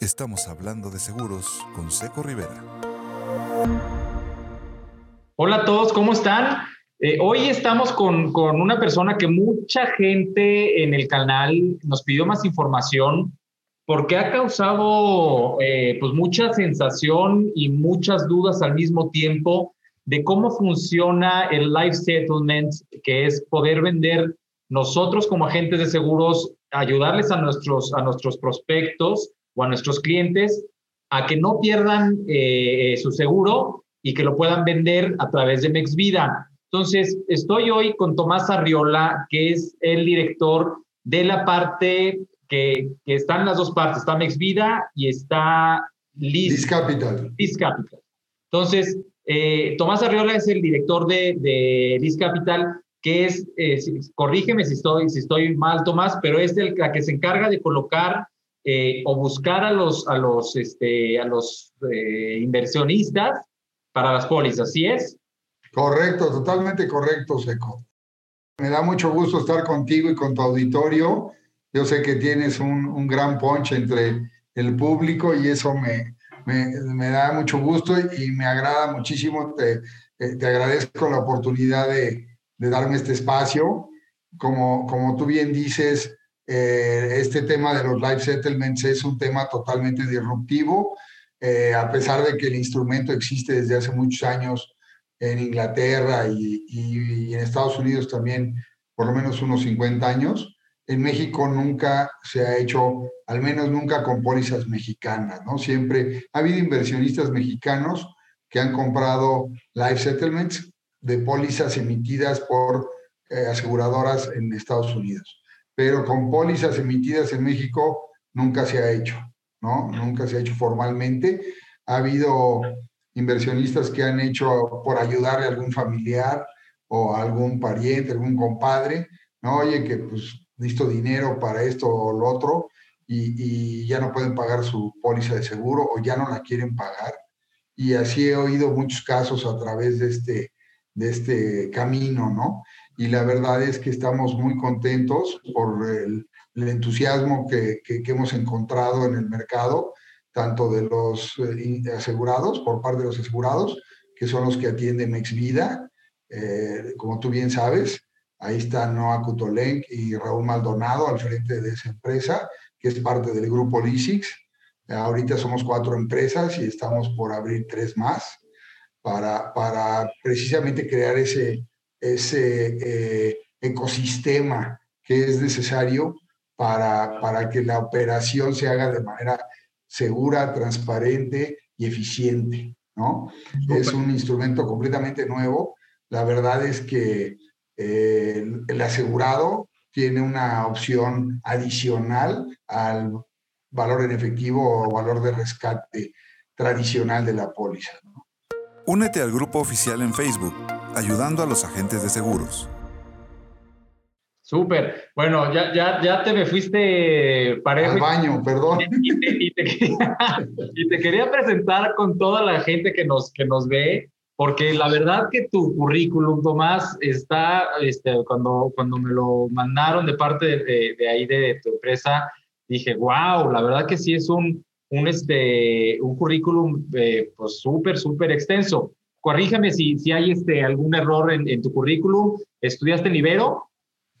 Estamos hablando de seguros con Seco Rivera. Hola a todos, ¿cómo están? Eh, hoy estamos con, con, una persona que mucha gente en el canal nos pidió más información porque ha causado eh, pues mucha sensación y muchas dudas al mismo tiempo de cómo funciona el life settlement, que es poder vender nosotros como agentes de seguros, ayudarles a nuestros, a nuestros prospectos o a nuestros clientes a que no pierdan eh, su seguro y que lo puedan vender a través de MexVida. Entonces, estoy hoy con Tomás Arriola, que es el director de la parte que, que están las dos partes, está MexVida y está Liz, Capital. Liz Capital. Entonces, eh, Tomás Arriola es el director de, de Liz Capital, que es, eh, corrígeme si estoy, si estoy mal, Tomás, pero es el, la que se encarga de colocar eh, o buscar a los, a los, este, a los inversionistas para las pólizas, ¿sí es? Correcto, totalmente correcto, Seco. Me da mucho gusto estar contigo y con tu auditorio. Yo sé que tienes un, un gran ponche entre el público y eso me, me, me, da mucho gusto y me agrada muchísimo. Te, te agradezco la oportunidad de, de, darme este espacio. Como, como tú bien dices, eh, este tema de los life settlements es un tema totalmente disruptivo eh, a pesar de que el instrumento existe desde hace muchos años en Inglaterra y, y, en Estados Unidos también por lo menos unos 50 años, en México nunca se ha hecho, al menos nunca con pólizas mexicanas, ¿no? Siempre ha habido inversionistas mexicanos que han comprado life settlements de pólizas emitidas por eh, aseguradoras en Estados Unidos, pero con pólizas emitidas en México nunca se ha hecho. ¿no? Nunca se ha hecho formalmente. Ha habido inversionistas que han hecho por ayudarle a algún familiar o a algún pariente, algún compadre, ¿no? Oye, que pues listo dinero para esto o lo otro y, y ya no pueden pagar su póliza de seguro o ya no la quieren pagar. Y así he oído muchos casos a través de este, de este camino, ¿no? Y la verdad es que estamos muy contentos por el, el entusiasmo que, que, que, hemos encontrado en el mercado, tanto de los eh, asegurados, por parte de los asegurados, que son los que atienden Exvida, eh, como tú bien sabes, ahí está Noah Kutolenk y Raúl Maldonado al frente de esa empresa, que es parte del grupo Lisix. ahorita somos cuatro empresas y estamos por abrir tres más para, para precisamente crear ese, ese eh, ecosistema que es necesario para, para que la operación se haga de manera segura, transparente y eficiente, ¿no? Es un instrumento completamente nuevo. La verdad es que eh, el asegurado tiene una opción adicional al valor en efectivo o valor de rescate tradicional de la póliza. Únete al grupo oficial en Facebook, ayudando a los agentes de seguros. Súper. Bueno, ya, ya, ya te me fuiste parejo. Al baño, perdón. Y, te, y, te, y, te, quería presentar con toda la gente que nos, que nos ve, porque la verdad que tu currículum, Tomás, está, este, cuando, cuando me lo mandaron de parte de, de ahí de, tu empresa, dije, wow, la verdad que sí es un, un, este, un currículum eh, pues súper, súper extenso. Corrígeme si, si hay este, algún error en, en tu currículum. ¿Estudiaste en Ibero?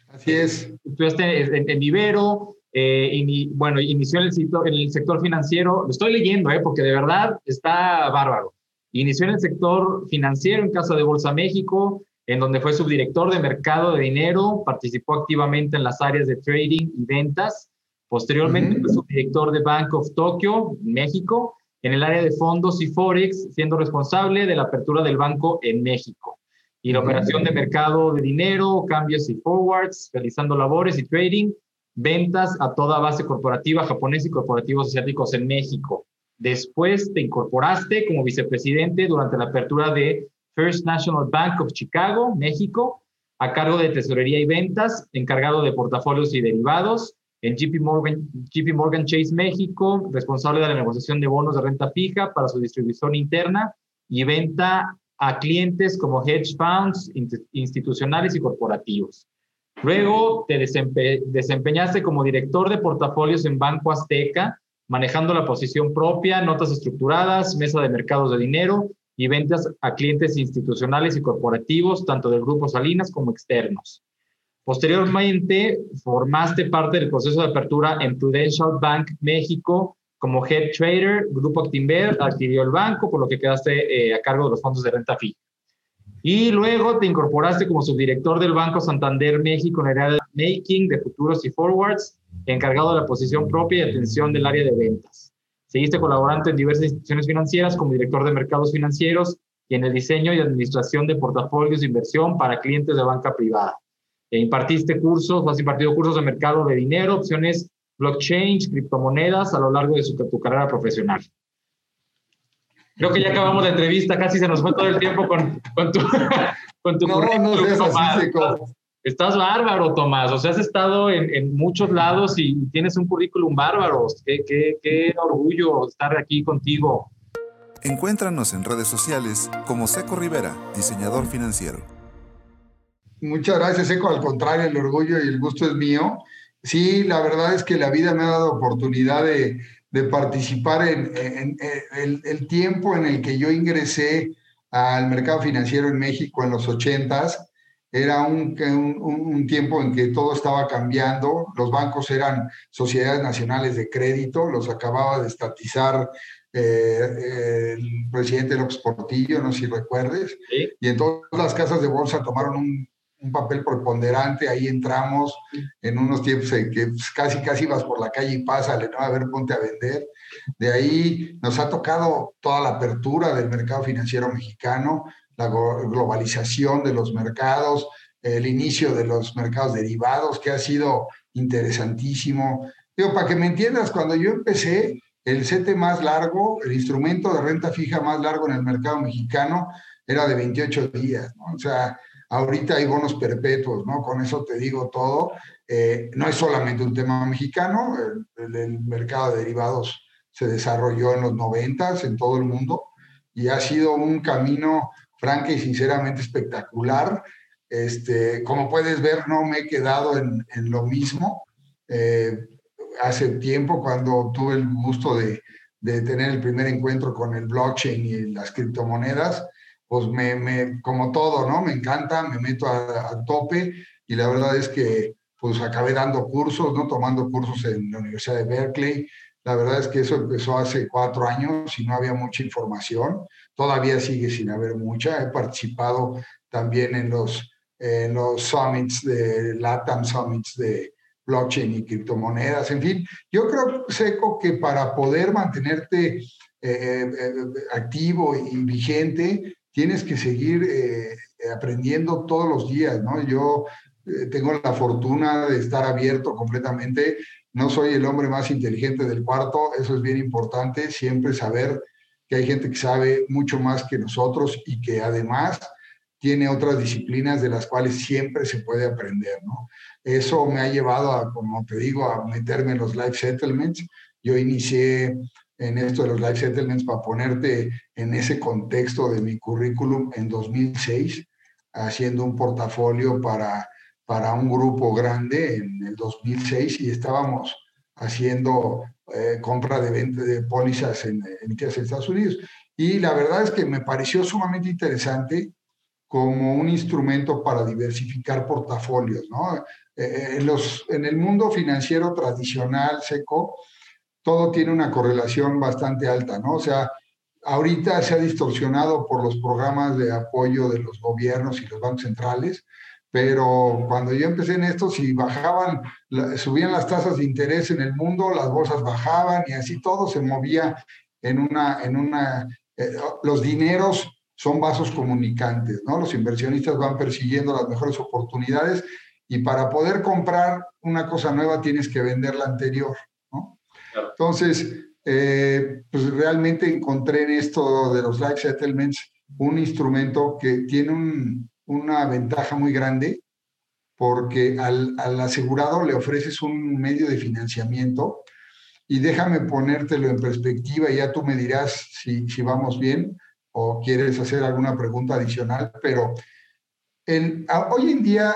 Así es. Estudiaste en, en Ibero, eh, y, bueno, inició en el, sector, en el sector financiero, lo estoy leyendo, eh, porque de verdad está bárbaro. Inició en el sector financiero en Casa de Bolsa México, en donde fue subdirector de mercado de dinero, participó activamente en las áreas de trading y ventas. Posteriormente uh -huh. fue subdirector de Bank of Tokyo, México, en el área de fondos y forex, siendo responsable de la apertura del banco en México y la operación de mercado de dinero, cambios y forwards, realizando labores y trading, ventas a toda base corporativa japonesa y corporativos asiáticos en México. Después te incorporaste como vicepresidente durante la apertura de First National Bank of Chicago, México, a cargo de tesorería y ventas, encargado de portafolios y derivados, en JP Morgan, Chase México, responsable de la negociación de bonos de renta fija para su distribución interna y venta a clientes como hedge funds institucionales y corporativos. Luego te desempe desempeñaste como director de portafolios en Banco Azteca, manejando la posición propia, notas estructuradas, mesa de mercados de dinero y ventas a clientes institucionales y corporativos, tanto del Grupo Salinas como externos. Posteriormente, formaste parte del proceso de apertura en Prudential Bank México como Head Trader. Grupo Actinver adquirió el banco, por lo que quedaste eh, a cargo de los fondos de renta fija. Y luego te incorporaste como subdirector del Banco Santander México en el área de making de futuros y forwards, encargado de la posición propia y atención del área de ventas. Seguiste colaborando en diversas instituciones financieras como director de mercados financieros y en el diseño y administración de portafolios de inversión para clientes de banca privada. E impartiste cursos, has impartido cursos de mercado de dinero, opciones blockchain, criptomonedas a lo largo de su, tu carrera profesional. Creo que ya acabamos la entrevista, casi se nos fue todo el tiempo con, con tu, con tu no, currículum, no Tomás. Estás bárbaro, Tomás. O sea, has estado en, en muchos lados y tienes un currículum bárbaro. Qué, qué, qué orgullo estar aquí contigo. Encuéntranos en redes sociales como Seco Rivera, diseñador financiero. Muchas gracias, Seco. Al contrario, el orgullo y el gusto es mío. Sí, la verdad es que la vida me ha dado oportunidad de, de participar en, el, tiempo en el que yo ingresé al mercado financiero en México en los ochentas. Era un, un, tiempo en que todo estaba cambiando. Los bancos eran sociedades nacionales de crédito, los acababa de estatizar eh, el presidente López Portillo, no sé si recuerdes. Y entonces las casas de bolsa tomaron un un papel preponderante, ahí entramos en unos tiempos en que casi, casi vas por la calle y pásale, ¿no? A ver, ponte a vender. De ahí nos ha tocado toda la apertura del mercado financiero mexicano, la globalización de los mercados, el inicio de los mercados derivados, que ha sido interesantísimo. Digo, para que me entiendas, cuando yo empecé, el CT más largo, el instrumento de renta fija más largo en el mercado mexicano, era de 28 días, ¿no? O sea, Ahorita hay bonos perpetuos, ¿no? Con eso te digo todo. Eh, no es solamente un tema mexicano, el, mercado de derivados se desarrolló en los noventas en todo el mundo y ha sido un camino franca y sinceramente espectacular. Este, como puedes ver, no me he quedado en, lo mismo. Eh, hace tiempo, cuando tuve el gusto de, tener el primer encuentro con el blockchain y las criptomonedas, pues me, me, como todo, ¿no? Me encanta, me meto a, tope y la verdad es que pues acabé dando cursos, ¿no? Tomando cursos en la Universidad de Berkeley. La verdad es que eso empezó hace cuatro años y no había mucha información. Todavía sigue sin haber mucha. He participado también en los, en los summits de LATAM Summits de blockchain y criptomonedas. En fin, yo creo, Seco, que para poder mantenerte eh, eh, activo y vigente, tienes que seguir eh, aprendiendo todos los días, ¿no? Yo eh, tengo la fortuna de estar abierto completamente. No soy el hombre más inteligente del cuarto, eso es bien importante, siempre saber que hay gente que sabe mucho más que nosotros y que además tiene otras disciplinas de las cuales siempre se puede aprender, ¿no? Eso me ha llevado a, como te digo, a meterme en los life settlements. Yo inicié en esto de los life settlements para ponerte en ese contexto de mi currículum en 2006, haciendo un portafolio para, para un grupo grande en el 2006 y estábamos haciendo eh, compra de venta de pólizas en, en Estados Unidos. Y la verdad es que me pareció sumamente interesante como un instrumento para diversificar portafolios. ¿no? Eh, eh, en, los, en el mundo financiero tradicional, seco, todo tiene una correlación bastante alta, ¿no? O sea, ahorita se ha distorsionado por los programas de apoyo de los gobiernos y los bancos centrales, pero cuando yo empecé en esto, si bajaban, subían las tasas de interés en el mundo, las bolsas bajaban y así todo se movía en una, en una, eh, los dineros son vasos comunicantes, ¿no? Los inversionistas van persiguiendo las mejores oportunidades y para poder comprar una cosa nueva tienes que vender la anterior. Entonces, eh, pues realmente encontré en esto de los life settlements un instrumento que tiene una ventaja muy grande porque al, asegurado le ofreces un medio de financiamiento. Y déjame ponértelo en perspectiva y ya tú me dirás si, si vamos bien o quieres hacer alguna pregunta adicional, pero hoy en día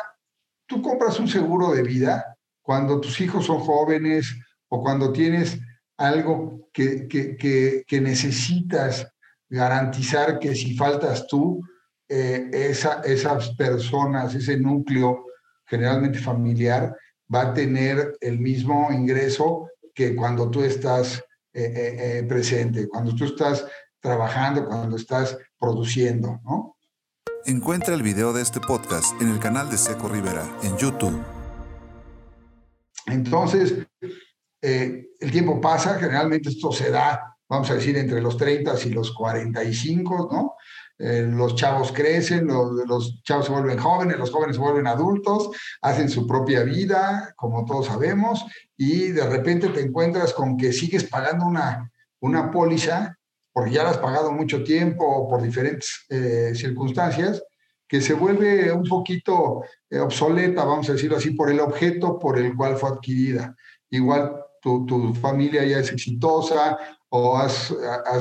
tú compras un seguro de vida cuando tus hijos son jóvenes o cuando tienes algo que, que, que, necesitas garantizar que si faltas tú, eh, esa, esas personas, ese núcleo generalmente familiar, va a tener el mismo ingreso que cuando tú estás eh, eh, presente, cuando tú estás trabajando, cuando estás produciendo, ¿no? Encuentra el video de este podcast en el canal de Seco Rivera en YouTube. Entonces, eh, el tiempo pasa, generalmente esto se da, vamos a decir, entre los 30 y los 45, ¿no? Eh, los chavos crecen, los, chavos se vuelven jóvenes, los jóvenes se vuelven adultos, hacen su propia vida, como todos sabemos, y de repente te encuentras con que sigues pagando una, una póliza, porque ya la has pagado mucho tiempo o por diferentes eh, circunstancias, que se vuelve un poquito obsoleta, vamos a decirlo así, por el objeto por el cual fue adquirida. Igual tu, familia ya es exitosa o has,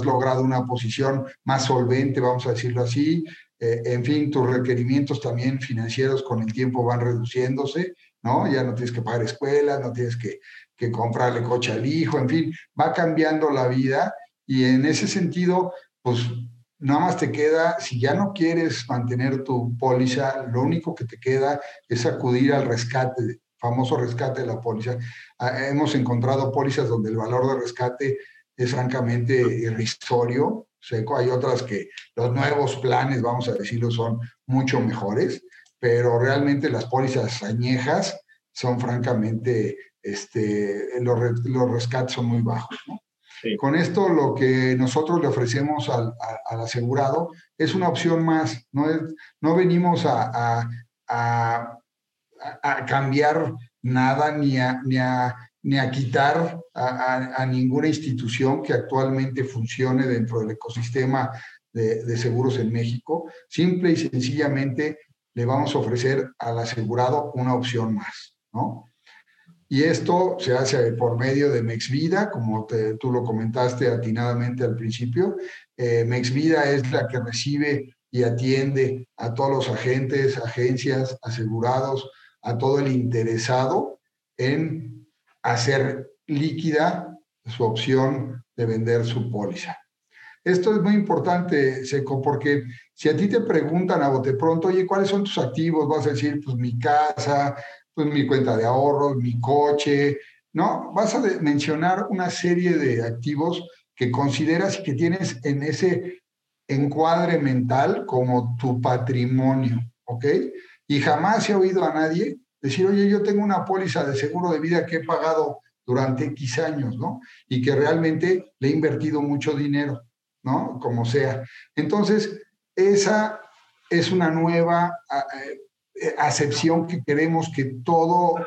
logrado una posición más solvente, vamos a decirlo así. Eh, en fin, tus requerimientos también financieros con el tiempo van reduciéndose, ¿no? Ya no tienes que pagar escuela, no tienes que, que comprarle coche al hijo, en fin, va cambiando la vida y en ese sentido, pues nada más te queda, si ya no quieres mantener tu póliza, lo único que te queda es acudir al rescate famoso rescate de la póliza. Ah, hemos encontrado pólizas donde el valor de rescate es francamente irrisorio, seco. Hay otras que los nuevos planes, vamos a decirlo, son mucho mejores, pero realmente las pólizas añejas son francamente, este, los, los rescates son muy bajos. Con esto lo que nosotros le ofrecemos al, al, asegurado es una opción más, no, no venimos a, a a, cambiar nada ni a, ni a, ni a quitar a, ninguna institución que actualmente funcione dentro del ecosistema de, de, seguros en México. Simple y sencillamente le vamos a ofrecer al asegurado una opción más, ¿no? Y esto se hace por medio de MexVida, como tú lo comentaste atinadamente al principio. Eh, MexVida es la que recibe y atiende a todos los agentes, agencias, asegurados, a todo el interesado en hacer líquida su opción de vender su póliza. Esto es muy importante, Seco, porque si a ti te preguntan a bote pronto, oye, ¿cuáles son tus activos? Vas a decir, pues mi casa, pues mi cuenta de ahorros, mi coche, ¿no? Vas a mencionar una serie de activos que consideras que tienes en ese encuadre mental como tu patrimonio, ¿ok? Y jamás he oído a nadie decir, oye, yo tengo una póliza de seguro de vida que he pagado durante X años, ¿no? Y que realmente le he invertido mucho dinero, ¿no? Como sea. Entonces, esa es una nueva eh, acepción que queremos que todo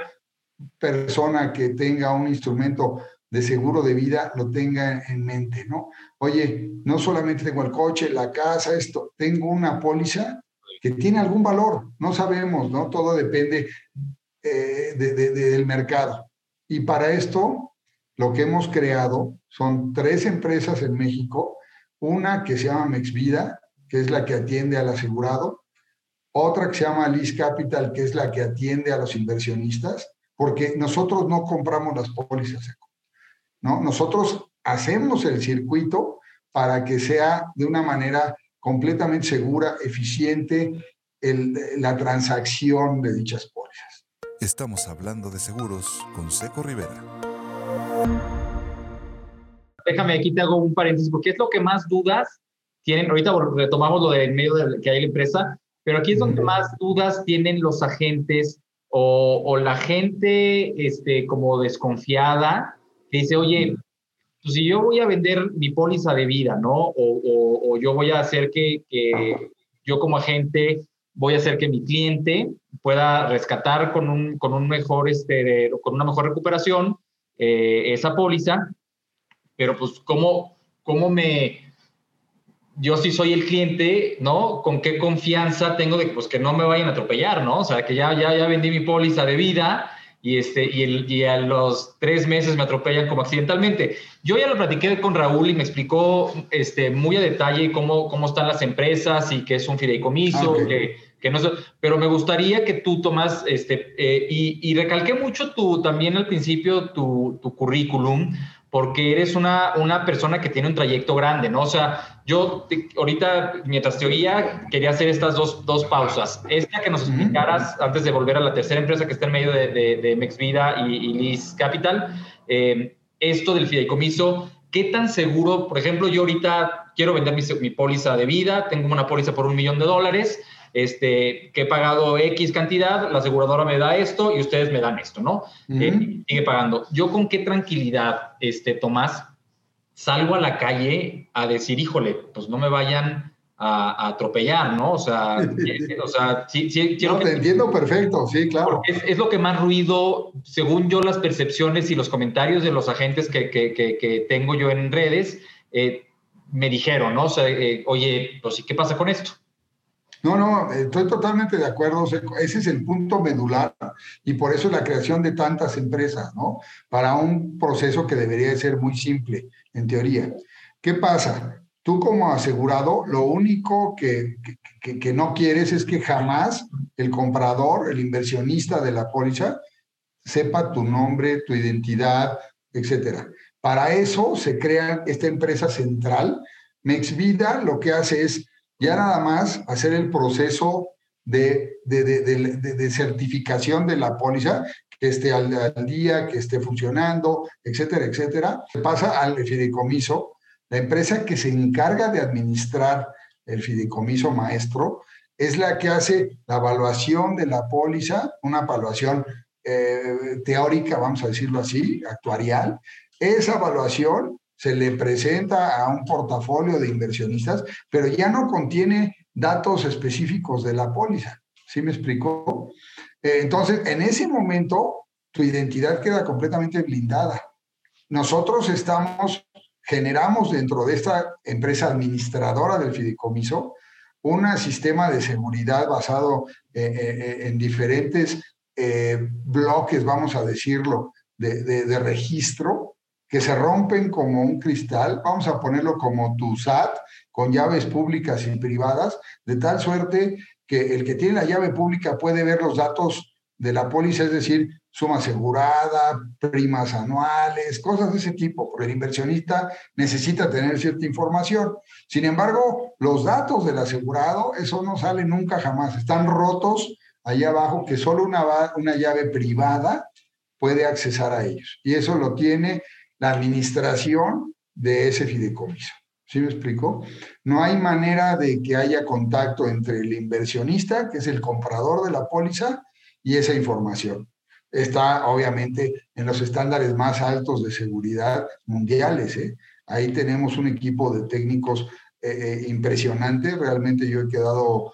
persona que tenga un instrumento de seguro de vida lo tenga en mente, ¿no? Oye, no solamente tengo el coche, la casa, esto, tengo una póliza que tiene algún valor, no sabemos, ¿no? Todo depende eh, del mercado. Y para esto, lo que hemos creado son tres empresas en México, una que se llama Mexvida, que es la que atiende al asegurado, otra que se llama Liz Capital, que es la que atiende a los inversionistas, porque nosotros no compramos las pólizas, ¿no? Nosotros hacemos el circuito para que sea de una manera completamente segura, eficiente la transacción de dichas pólizas. Estamos hablando de seguros con Seco Rivera. Déjame aquí te hago un paréntesis, porque es lo que más dudas tienen. Ahorita retomamos lo del medio de que hay la empresa, pero aquí es donde más dudas tienen los agentes o, la gente este, como desconfiada que dice, oye, pues, si yo voy a vender mi póliza de vida, ¿no? O, yo voy a hacer que, yo como agente voy a hacer que mi cliente pueda rescatar con un, con un mejor, este, con una mejor recuperación eh, esa póliza, pero pues cómo, cómo me, yo sí soy el cliente, ¿no? ¿Con qué confianza tengo de pues, que no me vayan a atropellar, ¿no? O sea, que ya, ya, ya vendí mi póliza de vida y, este, y, el, y a los tres meses me atropellan como accidentalmente. Yo ya lo platiqué con Raúl y me explicó este, muy a detalle cómo, cómo están las empresas y que es un fideicomiso, ah, que, que no pero me gustaría que tú tomas, este, eh, y, y, recalqué mucho tu, también al principio tu, tu currículum, porque eres una, una persona que tiene un trayecto grande, ¿no? O sea, yo ahorita, mientras te oía, quería hacer estas dos, dos pausas. Esta que nos explicaras, antes de volver a la tercera empresa que está en medio de, de, Mexvida y, y Liz Capital, eh, esto del fideicomiso, ¿qué tan seguro, por ejemplo, yo ahorita quiero vender mi, mi póliza de vida, tengo una póliza por un millón de dólares, este, que he pagado X cantidad, la aseguradora me da esto y ustedes me dan esto, ¿no? Eh, sigue pagando. Yo con qué tranquilidad, este, Tomás, salgo a la calle a decir, híjole, pues no me vayan a, atropellar, ¿no? O sea, eh, o sea sí, sí, quiero no, te entiendo perfecto, sí, claro. Es, es, lo que más ruido, según yo, las percepciones y los comentarios de los agentes que, que, que, tengo yo en redes, eh, me dijeron, ¿no? O sea, oye, pues, ¿y qué pasa con esto? No, no, estoy totalmente de acuerdo. Ese es el punto medular y por eso la creación de tantas empresas, ¿no? Para un proceso que debería ser muy simple, en teoría. ¿Qué pasa? Tú como asegurado, lo único que, que, que no quieres es que jamás el comprador, el inversionista de la póliza, sepa tu nombre, tu identidad, etcétera. Para eso se crea esta empresa central. Mexvida lo que hace es ya nada más hacer el proceso de, de, certificación de la póliza, que esté al, día, que esté funcionando, etcétera, etcétera, pasa al fideicomiso. La empresa que se encarga de administrar el fideicomiso maestro es la que hace la evaluación de la póliza, una evaluación eh, teórica, vamos a decirlo así, actuarial. Esa evaluación se le presenta a un portafolio de inversionistas, pero ya no contiene datos específicos de la póliza. ¿Sí me explicó? Eh, entonces, en ese momento, tu identidad queda completamente blindada. Nosotros estamos, generamos dentro de esta empresa administradora del fideicomiso un sistema de seguridad basado eh, eh, en diferentes bloques, vamos a decirlo, de, de registro, que se rompen como un cristal, vamos a ponerlo como tu SAT, con llaves públicas y privadas, de tal suerte que el que tiene la llave pública puede ver los datos de la póliza, es decir, suma asegurada, primas anuales, cosas de ese tipo, porque el inversionista necesita tener cierta información. Sin embargo, los datos del asegurado, eso no sale nunca jamás, están rotos allá abajo, que solo una, una llave privada puede accesar a ellos. Y eso lo tiene la administración de ese fideicomiso. ¿Sí me explico? No hay manera de que haya contacto entre el inversionista, que es el comprador de la póliza, y esa información. Está obviamente en los estándares más altos de seguridad mundiales. ¿eh? Ahí tenemos un equipo de técnicos eh, eh, impresionante. Realmente yo he quedado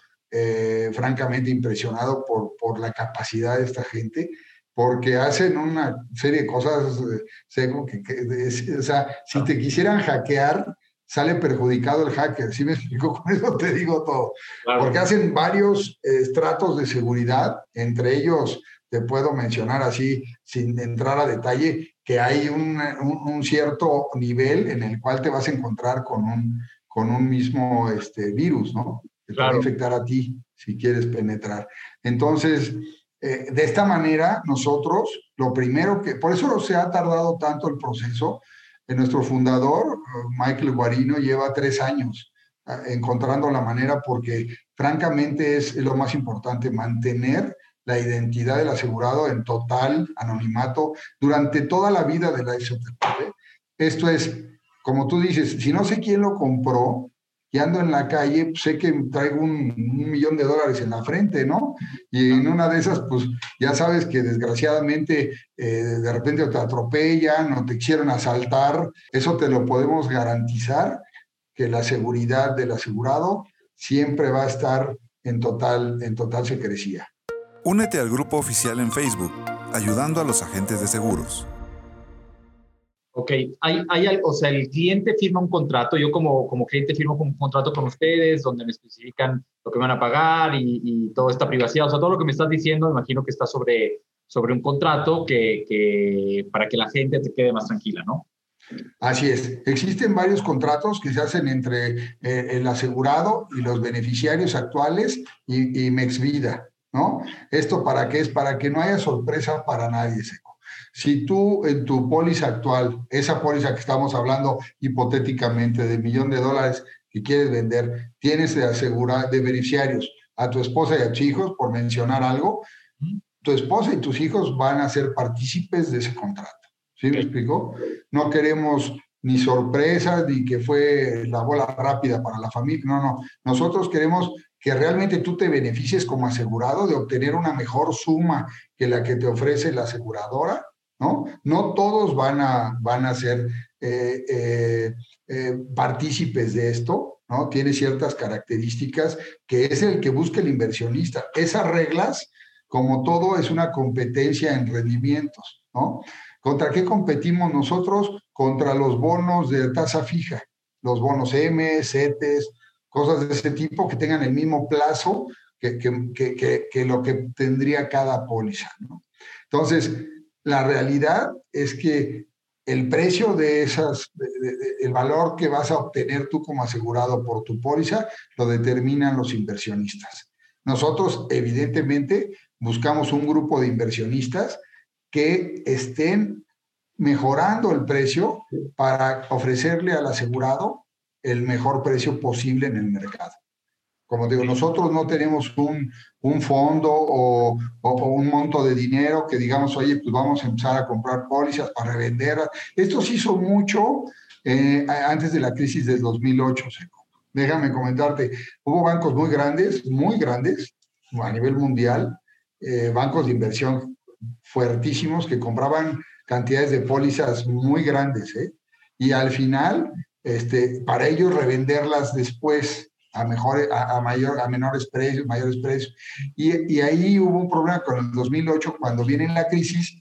francamente impresionado por, por la capacidad de esta gente porque hacen una serie de cosas, eh, que, o sea, si te quisieran hackear, sale perjudicado el hacker, ¿sí me explico? Con eso te digo todo. Porque hacen varios estratos de seguridad, entre ellos te puedo mencionar así, sin entrar a detalle, que hay un, un, cierto nivel en el cual te vas a encontrar con un, con un mismo este, virus, ¿no? Que te va a infectar a ti si quieres penetrar. Entonces, eh, de esta manera, nosotros, lo primero que, por eso se ha tardado tanto el proceso, en nuestro fundador, Michael Guarino, lleva tres años ah, encontrando la manera porque francamente es lo más importante, mantener la identidad del asegurado en total anonimato durante toda la vida de la SOTP. Esto es, como tú dices, si no sé quién lo compró, y ando en la calle, pues sé que traigo un, millón de dólares en la frente, ¿no? Y en una de esas, pues ya sabes que desgraciadamente eh, de repente te atropellan o te quisieron asaltar, eso te lo podemos garantizar, que la seguridad del asegurado siempre va a estar en total, en total secrecía. Únete al grupo oficial en Facebook, ayudando a los agentes de seguros. Ok, hay, hay, o sea, el cliente firma un contrato, yo como, como cliente firmo un contrato con ustedes donde me especifican lo que van a pagar y, y toda esta privacidad, o sea, todo lo que me estás diciendo, me imagino que está sobre, sobre un contrato que, que, para que la gente te quede más tranquila, ¿no? Así es. Existen varios contratos que se hacen entre eh, el asegurado y los beneficiarios actuales y, y Mexvida, ¿no? ¿Esto para qué es? Para que no haya sorpresa para nadie, Seco. Si tú en tu póliza actual, esa póliza que estamos hablando hipotéticamente de millón de dólares que quieres vender, tienes de asegurar de beneficiarios a tu esposa y a tus hijos, por mencionar algo, tu esposa y tus hijos van a ser partícipes de ese contrato. ¿Sí me explico? No queremos ni sorpresas, ni que fue la bola rápida para la familia. No, no. Nosotros queremos que realmente tú te beneficies como asegurado de obtener una mejor suma que la que te ofrece la aseguradora, ¿no? No todos van a, van a ser eh, eh, eh, partícipes de esto, ¿no? Tiene ciertas características que es el que busca el inversionista. Esas reglas, como todo, es una competencia en rendimientos, ¿no? ¿Contra qué competimos nosotros? Contra los bonos de tasa fija, los bonos M, CETES, cosas de ese tipo que tengan el mismo plazo que, que, que, lo que tendría cada póliza. ¿no? Entonces, la realidad es que el precio de esas, el valor que vas a obtener tú como asegurado por tu póliza, lo determinan los inversionistas. Nosotros, evidentemente, buscamos un grupo de inversionistas que estén mejorando el precio para ofrecerle al asegurado el mejor precio posible en el mercado. Como digo, nosotros no tenemos un, un fondo o, o, un monto de dinero que digamos, oye, pues vamos a empezar a comprar pólizas para revenderlas. Esto se hizo mucho eh, antes de la crisis del 2008, Seco. Déjame comentarte, hubo bancos muy grandes, muy grandes a nivel mundial, eh, bancos de inversión fuertísimos que compraban cantidades de pólizas muy grandes, ¿eh? Y al final, este, para ellos revenderlas después a, mejor, a, mayor, a menores precios, mayores precios. Y, y, ahí hubo un problema con el 2008, cuando viene la crisis,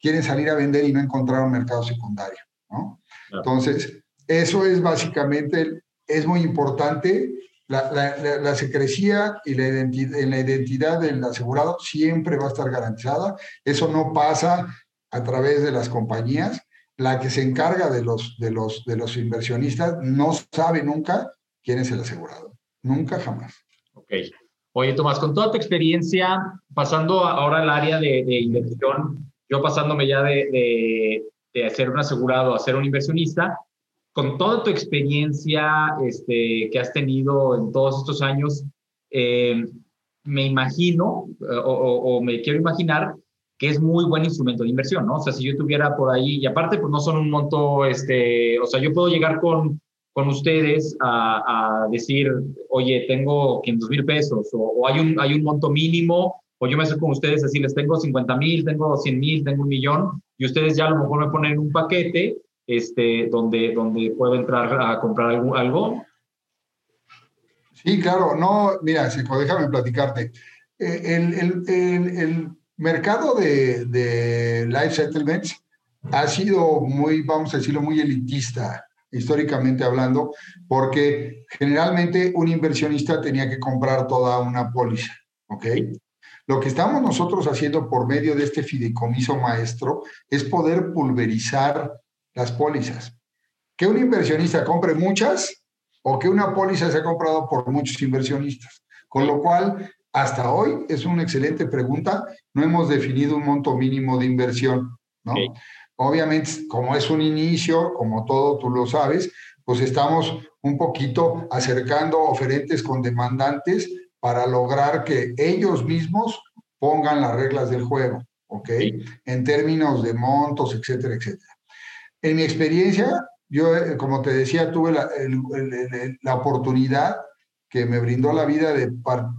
quieren salir a vender y no encontrar un mercado secundario, ¿no? Entonces, eso es básicamente, es muy importante la, la, la, secrecía y la identidad, la identidad del asegurado siempre va a estar garantizada. Eso no pasa a través de las compañías. La que se encarga de los, de los, de los inversionistas no sabe nunca quién es el asegurado. Nunca, jamás. Ok. Oye, Tomás, con toda tu experiencia, pasando ahora al área de, de inversión, yo pasándome ya de, de, de ser un asegurado a ser un inversionista, con toda tu experiencia este, que has tenido en todos estos años, eh, me imagino eh, o, o, me quiero imaginar que es muy buen instrumento de inversión, ¿no? O sea, si yo tuviera por ahí, y aparte, pues no son un monto, este, o sea, yo puedo llegar con, con ustedes a, decir, oye, tengo 500 mil pesos, o, hay, un, hay un monto mínimo, o yo me acerco con ustedes a decirles, tengo 50 mil, tengo 100 mil, tengo un millón, y ustedes ya a lo mejor me ponen un paquete este, donde, donde puedo entrar a comprar algo? Sí, claro. No, mira, Seco, déjame platicarte. Eh, el, el, el, el mercado de, de life settlements ha sido muy, vamos a decirlo, muy elitista, históricamente hablando, porque generalmente un inversionista tenía que comprar toda una póliza, ¿ok? Lo que estamos nosotros haciendo por medio de este fideicomiso maestro es poder pulverizar las pólizas. Que un inversionista compre muchas o que una póliza se ha comprado por muchos inversionistas. Con lo cual, hasta hoy es una excelente pregunta. No hemos definido un monto mínimo de inversión, ¿no? Sí. Obviamente, como es un inicio, como todo tú lo sabes, pues estamos un poquito acercando oferentes con demandantes para lograr que ellos mismos pongan las reglas del juego, ¿ok? En términos de montos, etcétera, etcétera. En mi experiencia, yo, eh, como te decía, tuve la, el, el, la oportunidad que me brindó la vida de,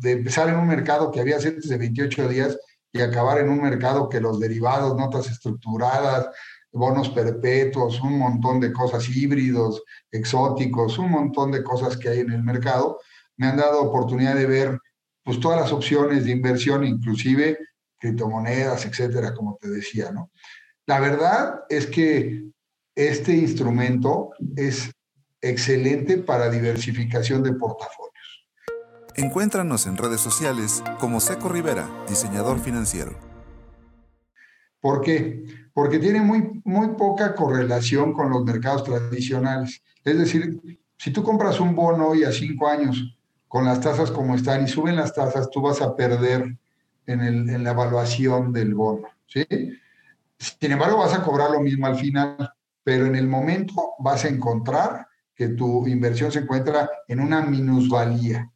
de, empezar en un mercado que había antes de 28 días y acabar en un mercado que los derivados, notas estructuradas, bonos perpetuos, un montón de cosas híbridos, exóticos, un montón de cosas que hay en el mercado, me han dado oportunidad de ver pues todas las opciones de inversión, inclusive criptomonedas, etcétera, como te decía, ¿no? La verdad es que este instrumento es excelente para diversificación de portafolios. Encuéntranos en redes sociales como Seco Rivera, diseñador financiero. ¿Por qué? Porque tiene muy, muy poca correlación con los mercados tradicionales. Es decir, si tú compras un bono hoy a cinco años con las tasas como están y suben las tasas, tú vas a perder en, el, en la evaluación del bono. ¿sí? Sin embargo, vas a cobrar lo mismo al final, pero en el momento vas a encontrar que tu inversión se encuentra en una minusvalía.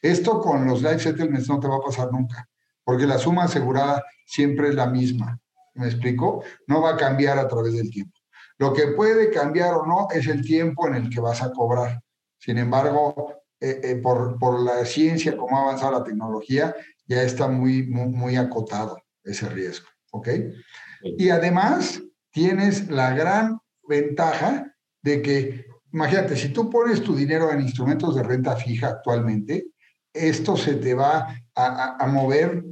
Esto con los life settlements no te va a pasar nunca, porque la suma asegurada siempre es la misma. ¿Me explico? No va a cambiar a través del tiempo. Lo que puede cambiar o no es el tiempo en el que vas a cobrar. Sin embargo, eh, eh, por, por, la ciencia, como ha avanzado la tecnología, ya está muy, muy, muy acotado ese riesgo. ¿Ok? Y además, tienes la gran ventaja de que imagínate, si tú pones tu dinero en instrumentos de renta fija actualmente, esto se te va a, mover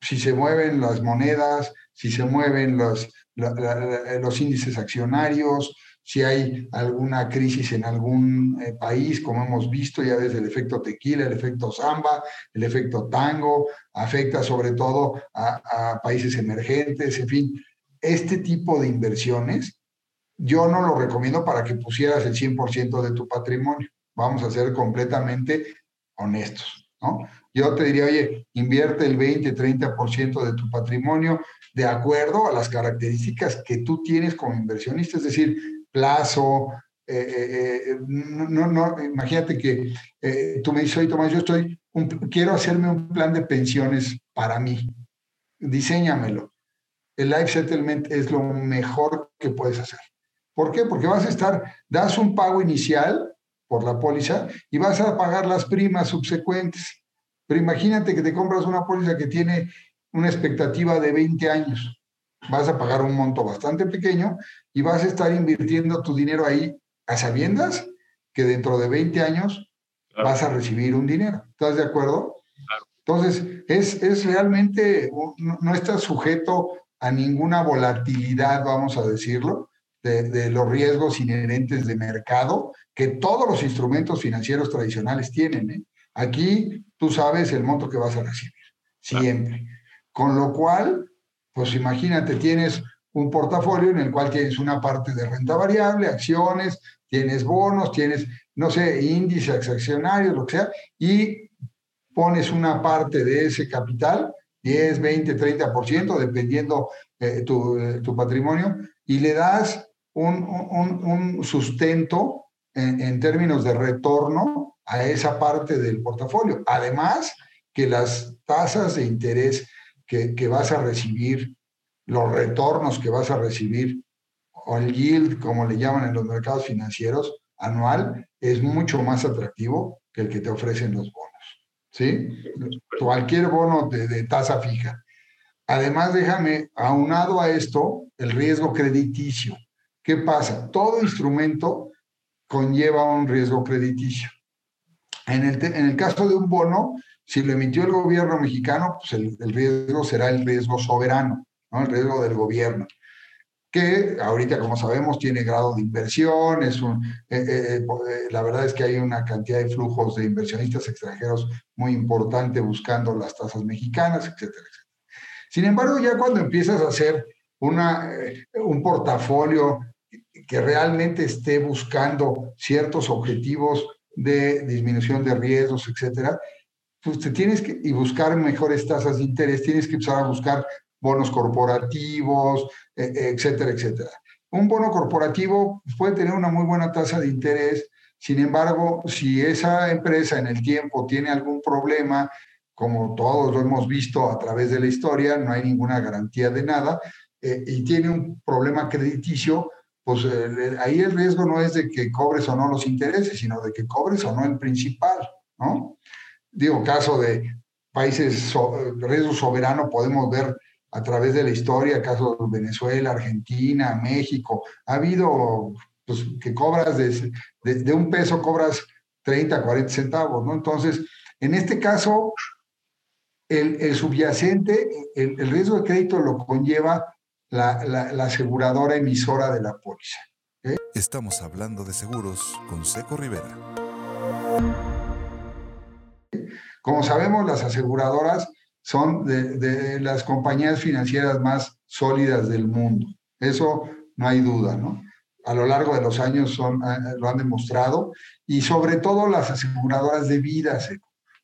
si se mueven las monedas, si se mueven los, los índices accionarios, si hay alguna crisis en algún eh, país, como hemos visto ya desde el efecto tequila, el efecto samba, el efecto tango, afecta sobre todo a, a países emergentes, en fin, este tipo de inversiones yo no lo recomiendo para que pusieras el 100% de tu patrimonio. Vamos a ser completamente honestos, ¿no? Yo te diría, oye, invierte el 20, 30% de tu patrimonio de acuerdo a las características que tú tienes como inversionista, es decir, plazo, eh, eh, eh, no, no, imagínate que tú me dices, oye, Tomás, yo estoy, quiero hacerme un plan de pensiones para mí, diseñamelo. El life settlement es lo mejor que puedes hacer. ¿Por qué? Porque vas a estar, das un pago inicial por la póliza y vas a pagar las primas subsecuentes. Pero imagínate que te compras una póliza que tiene una expectativa de 20 años. Vas a pagar un monto bastante pequeño y vas a estar invirtiendo tu dinero ahí a sabiendas que dentro de 20 años vas a recibir un dinero. ¿Estás de acuerdo? Entonces, es, es realmente, no, no estás sujeto a ninguna volatilidad, vamos a decirlo, de, los riesgos inherentes de mercado que todos los instrumentos financieros tradicionales tienen. ¿eh? Aquí tú sabes el monto que vas a recibir, siempre. Con lo cual, pues imagínate, tienes un portafolio en el cual tienes una parte de renta variable, acciones, tienes bonos, tienes, no sé, índices accionarios, lo que sea, y pones una parte de ese capital, 10, 20, 30%, dependiendo eh, tu, eh, tu patrimonio, y le das un, sustento en, términos de retorno a esa parte del portafolio. Además, que las tasas de interés que, que vas a recibir, los retornos que vas a recibir, o el yield, como le llaman en los mercados financieros, anual, es mucho más atractivo que el que te ofrecen los bonos. ¿Sí? Cualquier bono de, de tasa fija. Además, déjame, aunado a esto, el riesgo crediticio. ¿Qué pasa? Todo instrumento conlleva un riesgo crediticio. En el, caso de un bono, si lo emitió el gobierno mexicano, pues el, riesgo será el riesgo soberano, ¿no? el riesgo del gobierno, que ahorita, como sabemos, tiene grado de inversión, es un, eh, eh, eh, la verdad es que hay una cantidad de flujos de inversionistas extranjeros muy importante buscando las tasas mexicanas, etcétera, etcétera. Sin embargo, ya cuando empiezas a hacer un portafolio que realmente esté buscando ciertos objetivos de disminución de riesgos, etcétera, pues te tienes que y buscar mejores tasas de interés, tienes que empezar a buscar bonos corporativos, e, e, etcétera, etcétera. Un bono corporativo puede tener una muy buena tasa de interés, sin embargo, si esa empresa en el tiempo tiene algún problema, como todos lo hemos visto a través de la historia, no hay ninguna garantía de nada, eh, y tiene un problema crediticio, pues eh, ahí el riesgo no es de que cobres o no los intereses, sino de que cobres o no el principal, ¿no? Digo, caso de países, riesgo soberano, podemos ver a través de la historia, casos de Venezuela, Argentina, México, ha habido pues, que cobras de, de, un peso, cobras 30, 40 centavos, ¿no? Entonces, en este caso, el, subyacente, el riesgo de crédito lo conlleva la, la, aseguradora emisora de la póliza. Estamos hablando de seguros con Seco Rivera. Como sabemos, las aseguradoras son de, de, las compañías financieras más sólidas del mundo. Eso no hay duda, ¿no? A lo largo de los años son, eh, lo han demostrado y sobre todo las aseguradoras de vida.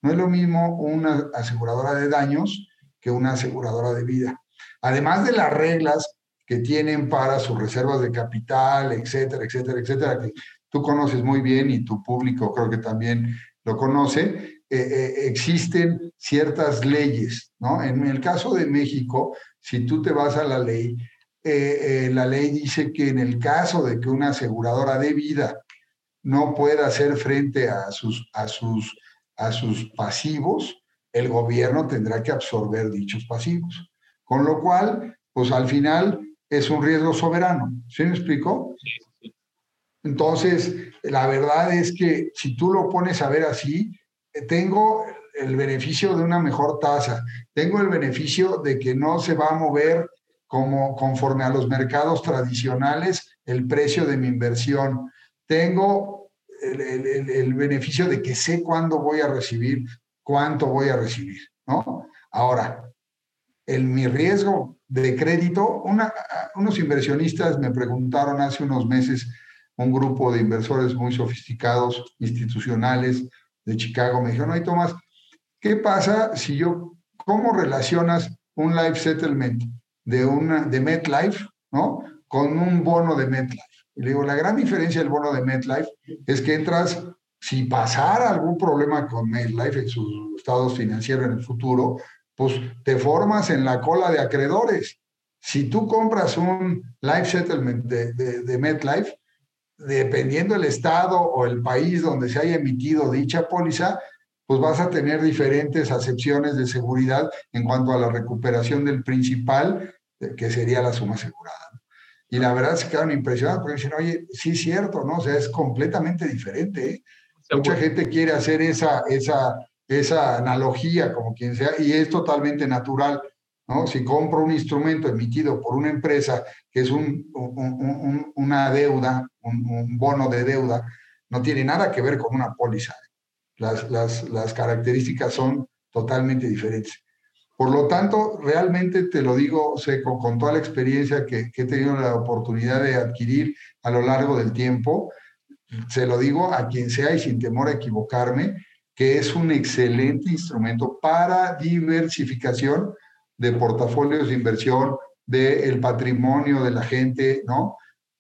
No es lo mismo una aseguradora de daños que una aseguradora de vida. Además de las reglas que tienen para sus reservas de capital, etcétera, etcétera, etcétera, que tú conoces muy bien y tu público creo que también lo conoce, eh, eh, existen ciertas leyes, ¿no? En el caso de México, si tú te vas a la ley, eh, la ley dice que en el caso de que una aseguradora de vida no pueda hacer frente a sus, a sus, a sus pasivos, el gobierno tendrá que absorber dichos pasivos. Con lo cual, pues al final es un riesgo soberano. ¿Sí me explico? Entonces, la verdad es que si tú lo pones a ver así, tengo el beneficio de una mejor tasa, tengo el beneficio de que no se va a mover como conforme a los mercados tradicionales el precio de mi inversión. Tengo el, el beneficio de que sé cuándo voy a recibir, cuánto voy a recibir, ¿no? Ahora, en mi riesgo de crédito, unos inversionistas me preguntaron hace unos meses, un grupo de inversores muy sofisticados, institucionales de Chicago, me dijeron, ay Tomás, ¿qué pasa si yo, cómo relacionas un life settlement de, una, de MetLife, ¿no? Con un bono de MetLife. Y le digo, la gran diferencia del bono de MetLife es que entras, si pasara algún problema con MetLife en sus estados financieros en el futuro, pues te formas en la cola de acreedores. Si tú compras un life settlement de, de, MetLife, dependiendo el estado o el país donde se haya emitido dicha póliza, pues vas a tener diferentes acepciones de seguridad en cuanto a la recuperación del principal, que sería la suma asegurada. Y la verdad se quedaron impresionados porque dicen, oye, sí es cierto, ¿no? O sea, es completamente diferente. ¿eh? Mucha gente quiere hacer esa, esa esa analogía, como quien sea, y es totalmente natural. ¿no? Si compro un instrumento emitido por una empresa que es un, una deuda, un, bono de deuda, no tiene nada que ver con una póliza. Las, las, las características son totalmente diferentes. Por lo tanto, realmente te lo digo, Seco, con toda la experiencia que, que, he tenido la oportunidad de adquirir a lo largo del tiempo, se lo digo a quien sea y sin temor a equivocarme, que es un excelente instrumento para diversificación de portafolios de inversión, del patrimonio de la gente, ¿no?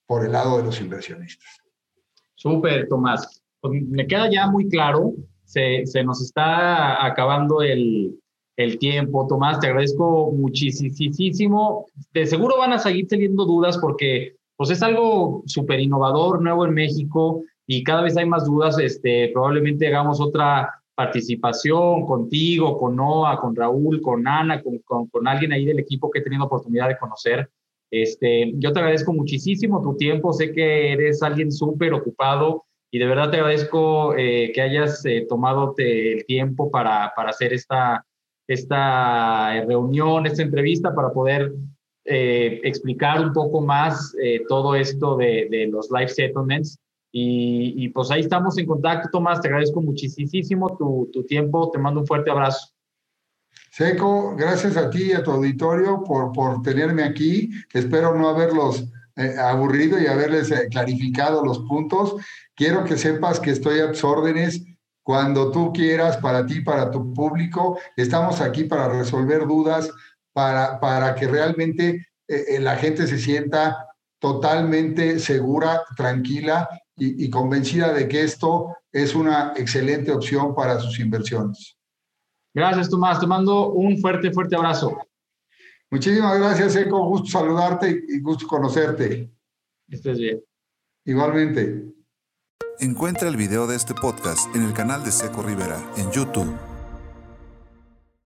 Por el lado de los inversionistas. Súper, Tomás. Pues me queda ya muy claro, se, se nos está acabando el, el tiempo. Tomás, te agradezco muchísimo. De seguro van a seguir teniendo dudas porque pues es algo súper innovador, nuevo en México y cada vez hay más dudas, este, probablemente hagamos otra participación contigo, con Noah, con Raúl, con Ana, con, con, alguien ahí del equipo que he tenido oportunidad de conocer. Este, yo te agradezco muchísimo tu tiempo, sé que eres alguien súper ocupado y de verdad te agradezco eh, que hayas eh, tomado el tiempo para, para hacer esta, esta reunión, esta entrevista, para poder eh, explicar un poco más todo esto de, de los live settlements. Y, pues ahí estamos en contacto, Tomás. Te agradezco muchísimo tu, tu tiempo. Te mando un fuerte abrazo. Seco, gracias a ti y a tu auditorio por, por tenerme aquí. Espero no haberlos eh, aburrido y haberles eh, clarificado los puntos. Quiero que sepas que estoy a tus órdenes cuando tú quieras, para ti, para tu público. Estamos aquí para resolver dudas, para, para que realmente eh, la gente se sienta totalmente segura, tranquila y, convencida de que esto es una excelente opción para sus inversiones. Gracias, Tomás. Te mando un fuerte, fuerte abrazo. Muchísimas gracias, Eco. Gusto saludarte y gusto conocerte. Estés bien. Igualmente. Encuentra el video de este podcast en el canal de Seco Rivera en YouTube.